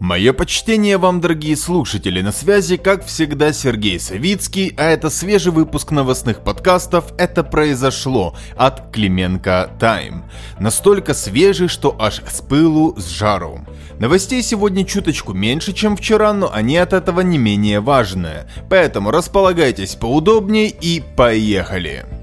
Мое почтение вам, дорогие слушатели, на связи, как всегда, Сергей Савицкий, а это свежий выпуск новостных подкастов «Это произошло» от Клименко Тайм. Настолько свежий, что аж с пылу, с жару. Новостей сегодня чуточку меньше, чем вчера, но они от этого не менее важные. Поэтому располагайтесь поудобнее и поехали!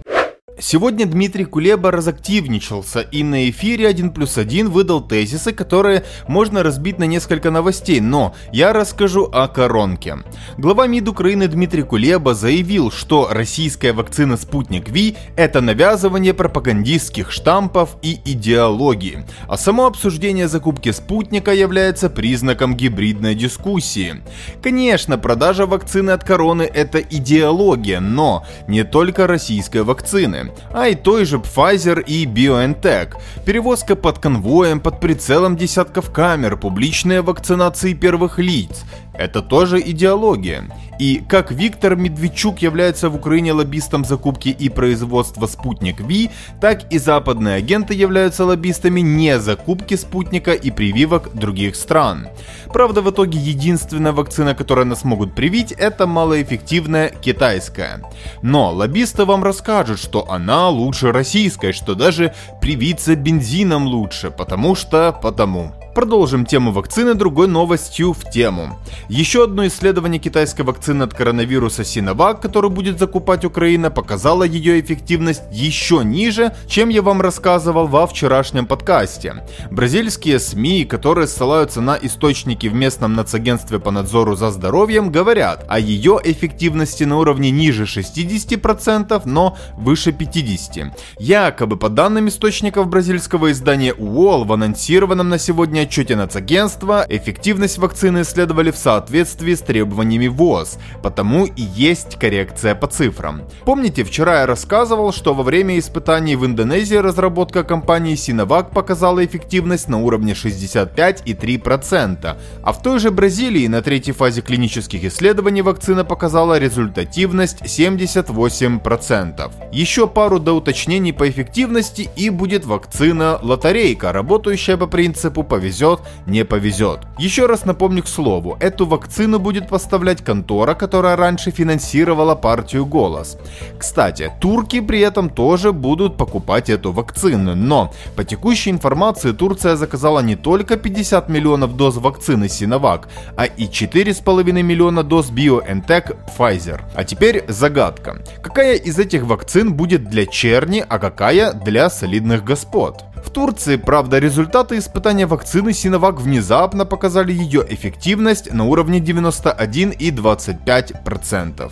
Сегодня Дмитрий Кулеба разактивничался и на эфире 1 плюс 1 выдал тезисы, которые можно разбить на несколько новостей, но я расскажу о коронке. Глава МИД Украины Дмитрий Кулеба заявил, что российская вакцина «Спутник Ви» — это навязывание пропагандистских штампов и идеологии, а само обсуждение закупки «Спутника» является признаком гибридной дискуссии. Конечно, продажа вакцины от короны — это идеология, но не только российской вакцины а и той же Pfizer и BioNTech, перевозка под конвоем, под прицелом десятков камер, публичные вакцинации первых лиц, это тоже идеология. И как Виктор Медведчук является в Украине лоббистом закупки и производства «Спутник Ви», так и западные агенты являются лоббистами не закупки «Спутника» и прививок других стран. Правда, в итоге единственная вакцина, которую нас могут привить, это малоэффективная китайская. Но лоббисты вам расскажут, что она лучше российской, что даже привиться бензином лучше, потому что потому. Продолжим тему вакцины другой новостью в тему. Еще одно исследование китайской вакцины от коронавируса Sinovac, которую будет закупать Украина, показало ее эффективность еще ниже, чем я вам рассказывал во вчерашнем подкасте. Бразильские СМИ, которые ссылаются на источники в местном нацагентстве по надзору за здоровьем, говорят о ее эффективности на уровне ниже 60%, но выше 50%. Якобы по данным источников бразильского издания UOL в анонсированном на сегодня отчете нацагентства эффективность вакцины исследовали в соответствии с требованиями ВОЗ, потому и есть коррекция по цифрам. Помните, вчера я рассказывал, что во время испытаний в Индонезии разработка компании Sinovac показала эффективность на уровне 65,3%, а в той же Бразилии на третьей фазе клинических исследований вакцина показала результативность 78%. Еще пару доуточнений по эффективности и будет вакцина лотерейка, работающая по принципу повезет повезет, не повезет. Еще раз напомню к слову, эту вакцину будет поставлять контора, которая раньше финансировала партию «Голос». Кстати, турки при этом тоже будут покупать эту вакцину, но по текущей информации Турция заказала не только 50 миллионов доз вакцины Sinovac, а и 4,5 миллиона доз BioNTech Pfizer. А теперь загадка. Какая из этих вакцин будет для черни, а какая для солидных господ? В Турции, правда, результаты испытания вакцины Sinovac внезапно показали ее эффективность на уровне 91,25%.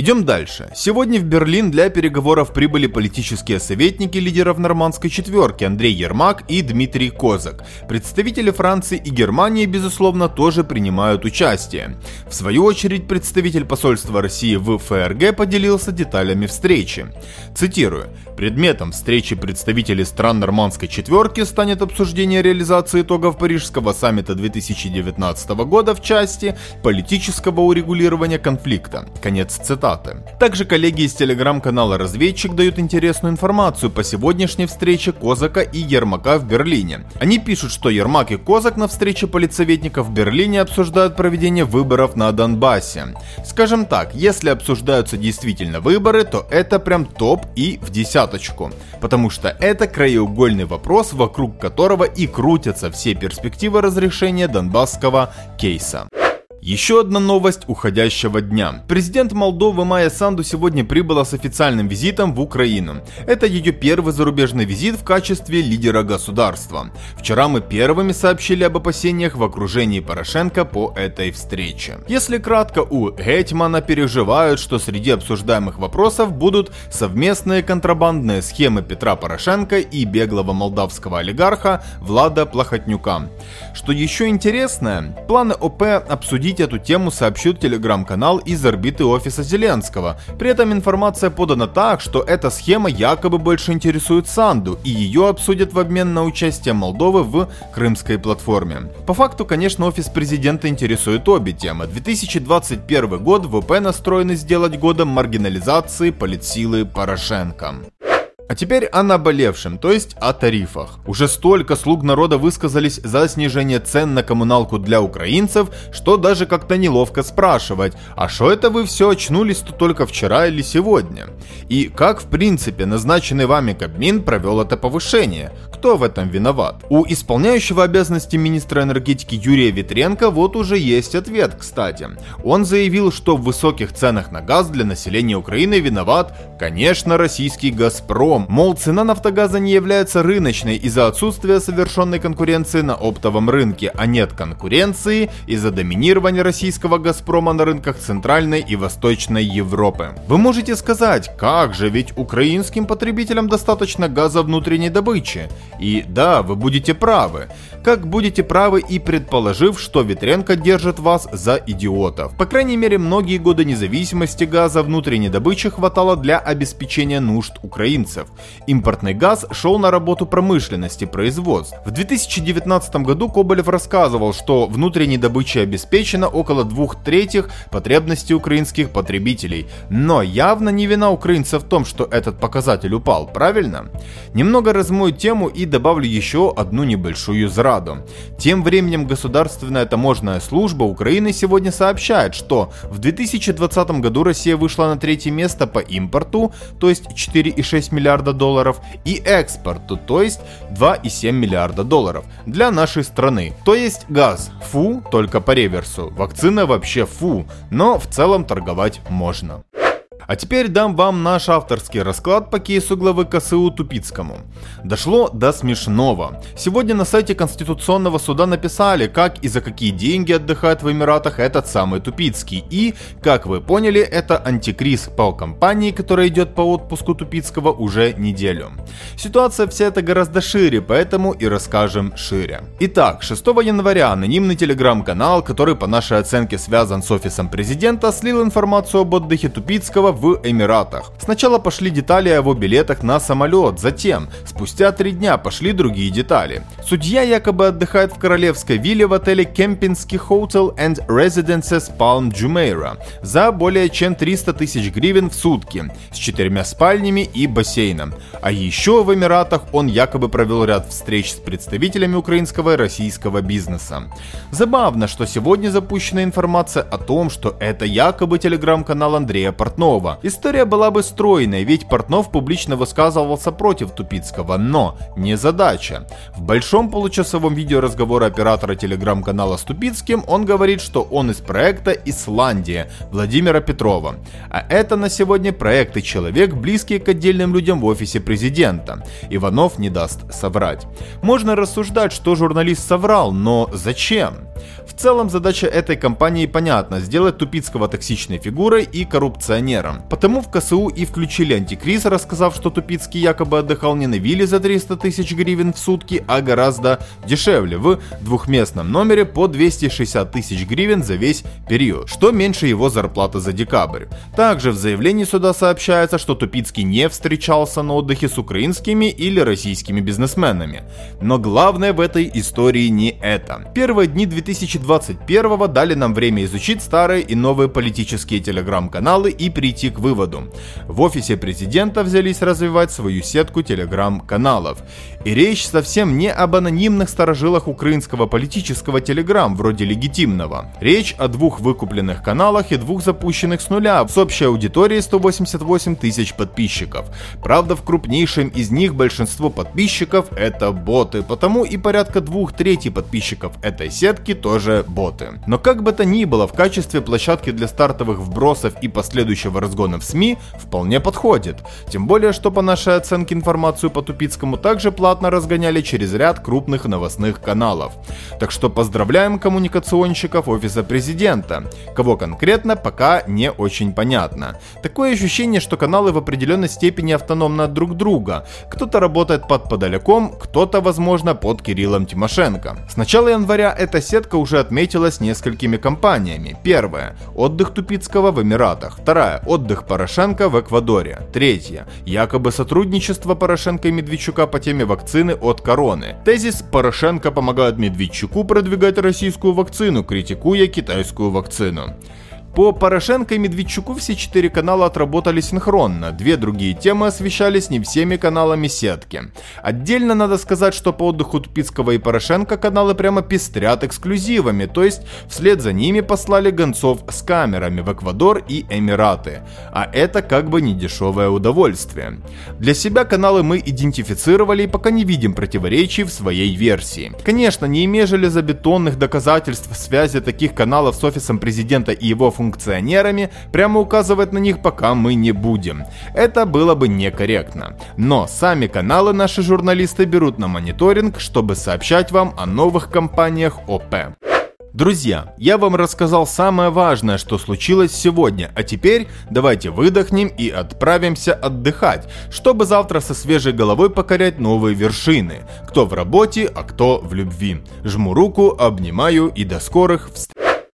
Идем дальше. Сегодня в Берлин для переговоров прибыли политические советники лидеров нормандской четверки Андрей Ермак и Дмитрий Козак. Представители Франции и Германии, безусловно, тоже принимают участие. В свою очередь, представитель посольства России в ФРГ поделился деталями встречи. Цитирую. Предметом встречи представителей стран нормандской четверки станет обсуждение реализации итогов Парижского саммита 2019 года в части политического урегулирования конфликта. Конец цитаты цитаты. Также коллеги из телеграм-канала «Разведчик» дают интересную информацию по сегодняшней встрече Козака и Ермака в Берлине. Они пишут, что Ермак и Козак на встрече политсоветников в Берлине обсуждают проведение выборов на Донбассе. Скажем так, если обсуждаются действительно выборы, то это прям топ и в десяточку. Потому что это краеугольный вопрос, вокруг которого и крутятся все перспективы разрешения донбасского кейса. Еще одна новость уходящего дня. Президент Молдовы Майя Санду сегодня прибыла с официальным визитом в Украину. Это ее первый зарубежный визит в качестве лидера государства. Вчера мы первыми сообщили об опасениях в окружении Порошенко по этой встрече. Если кратко, у Гетмана переживают, что среди обсуждаемых вопросов будут совместные контрабандные схемы Петра Порошенко и беглого молдавского олигарха Влада Плохотнюка. Что еще интересное, планы ОП обсудить обсудить эту тему сообщил телеграм-канал из орбиты офиса Зеленского. При этом информация подана так, что эта схема якобы больше интересует Санду, и ее обсудят в обмен на участие Молдовы в крымской платформе. По факту, конечно, офис президента интересует обе темы. 2021 год ВП настроены сделать годом маргинализации политсилы Порошенко. А теперь о наболевшем, то есть о тарифах. Уже столько слуг народа высказались за снижение цен на коммуналку для украинцев, что даже как-то неловко спрашивать, а что это вы все очнулись-то только вчера или сегодня? И как в принципе назначенный вами Кабмин провел это повышение? Кто в этом виноват? У исполняющего обязанности министра энергетики Юрия Витренко вот уже есть ответ, кстати. Он заявил, что в высоких ценах на газ для населения Украины виноват, конечно, российский «Газпром», Газпром, мол, цена нафтогаза не является рыночной из-за отсутствия совершенной конкуренции на оптовом рынке, а нет конкуренции из-за доминирования российского Газпрома на рынках Центральной и Восточной Европы. Вы можете сказать, как же, ведь украинским потребителям достаточно газа внутренней добычи. И да, вы будете правы. Как будете правы и предположив, что Ветренко держит вас за идиотов. По крайней мере, многие годы независимости газа внутренней добычи хватало для обеспечения нужд украинцев. Импортный газ шел на работу промышленности, производств. В 2019 году Коболев рассказывал, что внутренней добычей обеспечено около двух третьих потребностей украинских потребителей. Но явно не вина украинцев в том, что этот показатель упал, правильно? Немного размою тему и добавлю еще одну небольшую зраду. Тем временем Государственная таможенная служба Украины сегодня сообщает, что в 2020 году Россия вышла на третье место по импорту, то есть 4,6 миллиарда миллиарда долларов, и экспорту, то есть 2,7 миллиарда долларов для нашей страны. То есть газ фу, только по реверсу, вакцина вообще фу, но в целом торговать можно. А теперь дам вам наш авторский расклад по кейсу главы КСУ Тупицкому. Дошло до смешного. Сегодня на сайте Конституционного суда написали, как и за какие деньги отдыхает в Эмиратах этот самый Тупицкий. И, как вы поняли, это антикриз по компании, которая идет по отпуску Тупицкого уже неделю. Ситуация вся эта гораздо шире, поэтому и расскажем шире. Итак, 6 января анонимный телеграм-канал, который по нашей оценке связан с офисом президента, слил информацию об отдыхе Тупицкого в Эмиратах. Сначала пошли детали о его билетах на самолет, затем, спустя три дня, пошли другие детали. Судья якобы отдыхает в королевской вилле в отеле Кемпинский Hotel and Residences Palm Jumeirah за более чем 300 тысяч гривен в сутки, с четырьмя спальнями и бассейном. А еще в Эмиратах он якобы провел ряд встреч с представителями украинского и российского бизнеса. Забавно, что сегодня запущена информация о том, что это якобы телеграм-канал Андрея Портнова, Тупицкого. История была бы стройной, ведь Портнов публично высказывался против Тупицкого, но не задача. В большом получасовом видеоразговоре оператора телеграм-канала с Тупицким он говорит, что он из проекта «Исландия» Владимира Петрова. А это на сегодня проект и человек, близкий к отдельным людям в офисе президента. Иванов не даст соврать. Можно рассуждать, что журналист соврал, но зачем? Целом задача этой компании понятна – сделать Тупицкого токсичной фигурой и коррупционером. Потому в КСУ и включили антикриз, рассказав, что Тупицкий якобы отдыхал не на вилле за 300 тысяч гривен в сутки, а гораздо дешевле, в двухместном номере по 260 тысяч гривен за весь период, что меньше его зарплаты за декабрь. Также в заявлении суда сообщается, что Тупицкий не встречался на отдыхе с украинскими или российскими бизнесменами. Но главное в этой истории не это. Первые дни 2020 2021 дали нам время изучить старые и новые политические телеграм-каналы и прийти к выводу. В офисе президента взялись развивать свою сетку телеграм-каналов. И речь совсем не об анонимных сторожилах украинского политического телеграм, вроде легитимного. Речь о двух выкупленных каналах и двух запущенных с нуля, с общей аудиторией 188 тысяч подписчиков. Правда, в крупнейшем из них большинство подписчиков это боты, потому и порядка двух третий подписчиков этой сетки тоже боты. Но как бы то ни было, в качестве площадки для стартовых вбросов и последующего разгона в СМИ вполне подходит. Тем более, что по нашей оценке информацию по Тупицкому также платно разгоняли через ряд крупных новостных каналов. Так что поздравляем коммуникационщиков офиса президента. Кого конкретно, пока не очень понятно. Такое ощущение, что каналы в определенной степени автономны от друг друга. Кто-то работает под Подоляком, кто-то, возможно, под Кириллом Тимошенко. С начала января эта сетка уже отметилась несколькими компаниями. Первая – отдых Тупицкого в Эмиратах. Вторая – отдых Порошенко в Эквадоре. Третья – якобы сотрудничество Порошенко и Медведчука по теме вакцины от короны. Тезис «Порошенко помогает Медведчуку продвигать российскую вакцину, критикуя китайскую вакцину». По Порошенко и Медведчуку все четыре канала отработали синхронно, две другие темы освещались не всеми каналами сетки. Отдельно надо сказать, что по отдыху Тупицкого и Порошенко каналы прямо пестрят эксклюзивами, то есть вслед за ними послали гонцов с камерами в Эквадор и Эмираты. А это как бы не дешевое удовольствие. Для себя каналы мы идентифицировали и пока не видим противоречий в своей версии. Конечно, не имея железобетонных доказательств связи таких каналов с офисом президента и его функциональностью, функционерами, прямо указывать на них пока мы не будем. Это было бы некорректно. Но сами каналы наши журналисты берут на мониторинг, чтобы сообщать вам о новых компаниях ОП. Друзья, я вам рассказал самое важное, что случилось сегодня, а теперь давайте выдохнем и отправимся отдыхать, чтобы завтра со свежей головой покорять новые вершины. Кто в работе, а кто в любви. Жму руку, обнимаю и до скорых встреч.